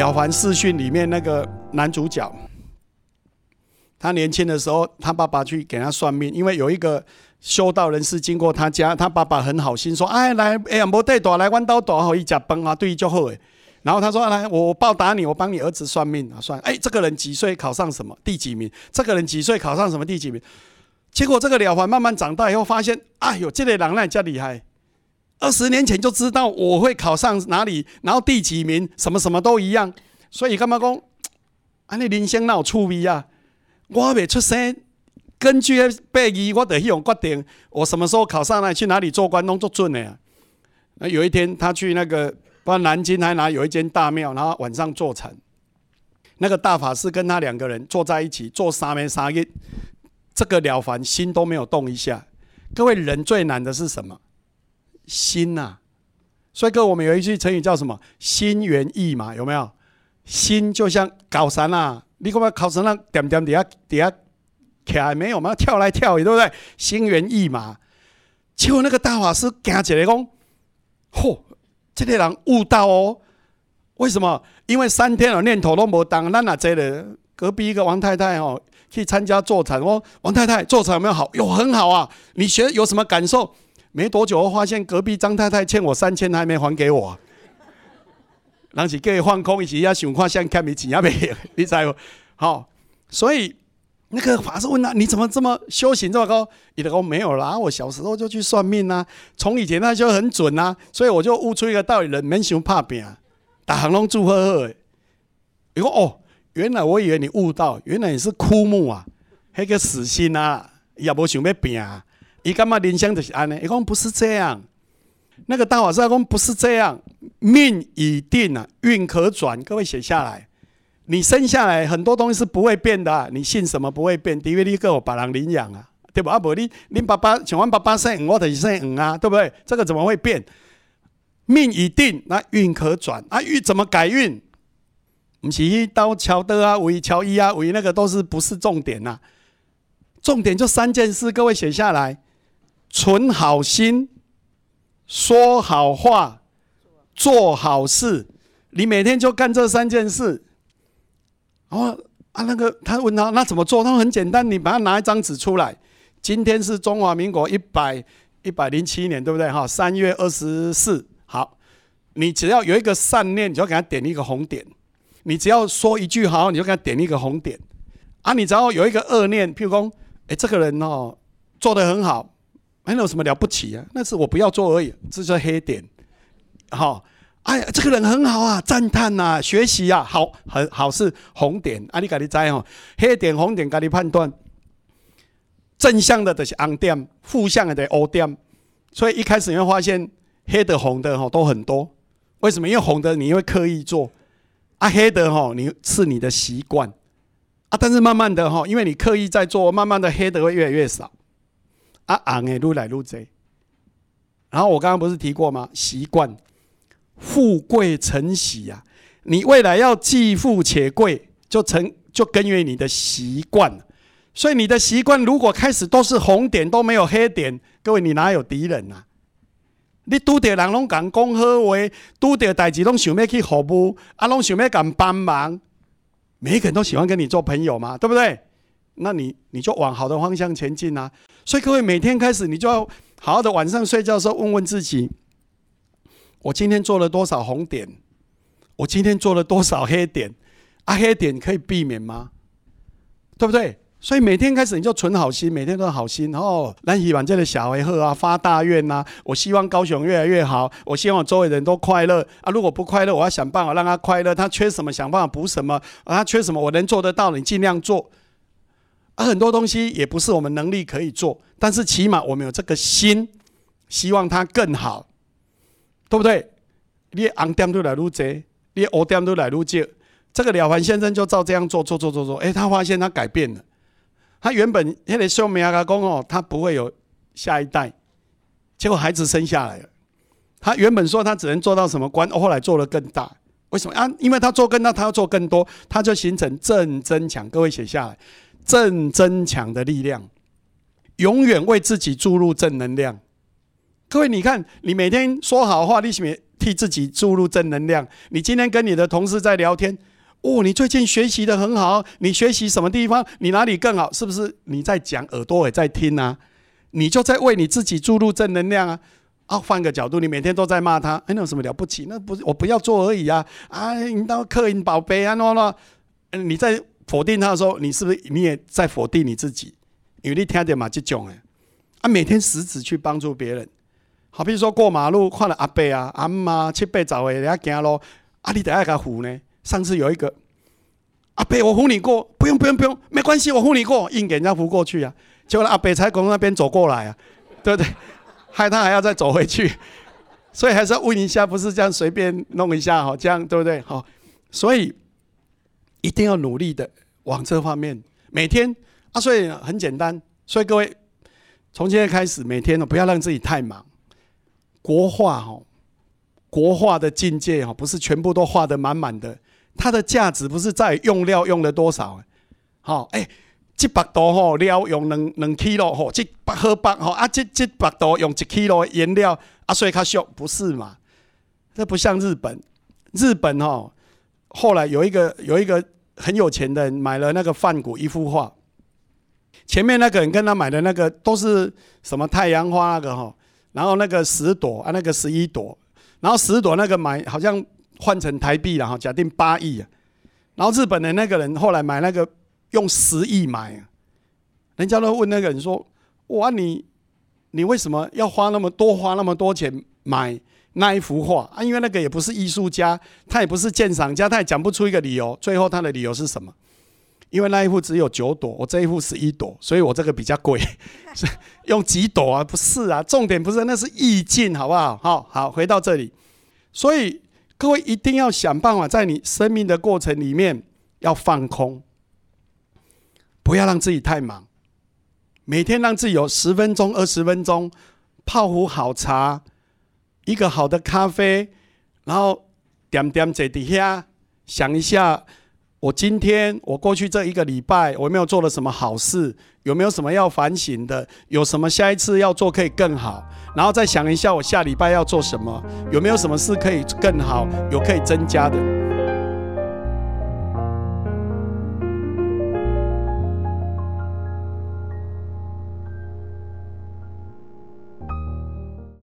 了凡四训》里面那个男主角，他年轻的时候，他爸爸去给他算命，因为有一个修道人士经过他家，他爸爸很好心说：“哎，来，哎呀，莫带多来，弯刀多好一家崩啊，对就好诶。”然后他说：“来，我报答你，我帮你儿子算命啊，算。哎，这个人几岁考上什么第几名？这个人几岁考上什么第几名？结果这个了凡慢慢长大以后，发现，哎呦，这类人那叫厉害。二十年前就知道我会考上哪里，然后第几名，什么什么都一样。所以干嘛讲？啊，你人生哪有趣味啊？我未出生，根据背义，我得用决定我什么时候考上来，去哪里做官，弄做准的呀。那有一天他去那个。”不知道南京还哪有一间大庙，然后晚上坐禅，那个大法师跟他两个人坐在一起做三面三日，这个了凡心都没有动一下。各位人最难的是什么？心呐！所以各位我们有一句成语叫什么？心猿意马，有没有？心就像高山啊，你看嘛，高山那点点底下底下起来没有嘛？跳来跳去，对不对？心猿意马。结果那个大法师惊起来讲：嚯！这个人悟道哦，为什么？因为三天的念头都没当。那这了？隔壁一个王太太哦，去参加坐禅哦。王太太坐禅有没有好？有很好啊。你学有什么感受？没多久，我发现隔壁张太太欠我三千，还没还给我。人是叫伊放空，伊是要想看像看你钱也没有，你知不？好，所以。那个法师问他：“你怎么这么修行这么高？”你的说：“没有啦，我小时候就去算命呐，从以前那就很准呐，所以我就悟出一个道理：人没想怕病，打行龙祝贺贺。”你说：“哦，原来我以为你悟道，原来你是枯木啊，那个死心啊，也无想要病。伊干嘛人生就是安尼？伊讲不是这样，那个大法师讲不是这样，命已定啊，运可转。各位写下来。”你生下来很多东西是不会变的，你信什么不会变？因为你个把人领养啊，对吧？啊不，你你爸爸请问爸爸生我的生啊，对不对？这个怎么会变？命已定，那运可转啊，运怎么改运？不是一刀桥的啊，为桥一啊，为那个都是不是重点呐？重点就三件事，各位写下来：存好心，说好话，做好事。你每天就干这三件事。哦啊，那个他问他那怎么做？他说很简单，你把它拿一张纸出来。今天是中华民国一百一百零七年，对不对？哈，三月二十四。好，你只要有一个善念，你就给他点一个红点。你只要说一句好，你就给他点一个红点。啊，你只要有一个恶念，譬如说，哎，这个人哦做的很好，没有什么了不起啊，那是我不要做而已，这是黑点。好。哎呀，这个人很好啊，赞叹呐，学习啊，好，很好是红点。啊，你家己知哦，黑点红点，家己判断。正向的都是红点，负向的是乌点。所以一开始你会发现，黑的红的哈都很多。为什么？因为红的你会刻意做，啊，黑的哈你是你的习惯，啊，但是慢慢的哈，因为你刻意在做，慢慢的黑的会越来越少，啊，红的愈来愈多。然后我刚刚不是提过吗？习惯。富贵成喜呀！你未来要既富且贵，就成就根源于你的习惯。所以你的习惯如果开始都是红点，都没有黑点，各位你哪有敌人呐？你拄着人拢讲讲好话，拄着代志拢想要去服务，啊，拢想要敢帮忙，每个人都喜欢跟你做朋友嘛，对不对？那你你就往好的方向前进啊！所以各位每天开始，你就要好好的晚上睡觉的时候问问自己。我今天做了多少红点？我今天做了多少黑点？啊，黑点可以避免吗？对不对？所以每天开始你就存好心，每天都好心哦。那希望这个小维贺啊发大愿呐，我希望高雄越来越好，我希望周围人都快乐啊。如果不快乐，我要想办法让他快乐。他缺什么，想办法补什么。啊，他缺什么，我能做得到，你尽量做。啊，很多东西也不是我们能力可以做，但是起码我们有这个心，希望他更好。对不对？你红点都来愈多，你黑点都来愈少。这个了凡先生就照这样做，做做做做，哎，他发现他改变了。他原本那个秀美阿公哦，他不会有下一代，结果孩子生下来了。他原本说他只能做到什么官，后来做了更大。为什么啊？因为他做更大，他要做更多，他就形成正增强。各位写下来，正增强的力量，永远为自己注入正能量。各位，你看，你每天说好话，你是替自己注入正能量。你今天跟你的同事在聊天，哦，你最近学习的很好，你学习什么地方？你哪里更好？是不是你在讲，耳朵也在听啊？你就在为你自己注入正能量啊！啊，换个角度，你每天都在骂他，哎，那有什么了不起？那不是我不要做而已啊！啊，你当客人宝贝啊，喏喏，你在否定他的时候，你是不是你也在否定你自己？因为你听点嘛，这种哎，啊，每天十指去帮助别人，好，比如说过马路看了阿伯啊、阿妈七八早的人家行咯，啊，你得爱他扶呢。上次有一个阿伯，我扶你过，不用不用不用，没关系，我扶你过，硬给人家扶过去啊。结果阿伯才从那边走过来啊，对不对？害他还要再走回去，所以还是要问一下，不是这样随便弄一下哈，这样对不对？好，所以一定要努力的往这方面，每天啊，所以很简单，所以各位从今天开始，每天呢不要让自己太忙。国画哈，国画的境界哈，不是全部都画的满满的，它的价值不是在用料用了多少，好哎。一百度吼料用两两 kilo 吼，一百荷包吼啊，这这百度用一 k 了颜料啊，所以较俗不是嘛？这不像日本，日本吼后来有一个有一个很有钱的人买了那个梵谷一幅画，前面那个人跟他买的那个都是什么太阳花那个哈，然后那个十朵啊，那个十一朵，然后十朵那个买好像换成台币了哈，假定八亿啊，然后日本的那个人后来买那个。用十亿买，人家都问那个人说：“哇，你你为什么要花那么多花那么多钱买那一幅画啊？因为那个也不是艺术家，他也不是鉴赏家，他也讲不出一个理由。最后他的理由是什么？因为那一幅只有九朵，我这一幅十一朵，所以我这个比较贵。用几朵啊？不是啊，重点不是，那是意境，好不好？好好回到这里，所以各位一定要想办法，在你生命的过程里面要放空。不要让自己太忙，每天让自己有十分钟、二十分钟，泡壶好茶，一个好的咖啡，然后点点在底下想一下，我今天、我过去这一个礼拜，我有没有做了什么好事，有没有什么要反省的？有什么下一次要做可以更好？然后再想一下，我下礼拜要做什么？有没有什么事可以更好？有可以增加的？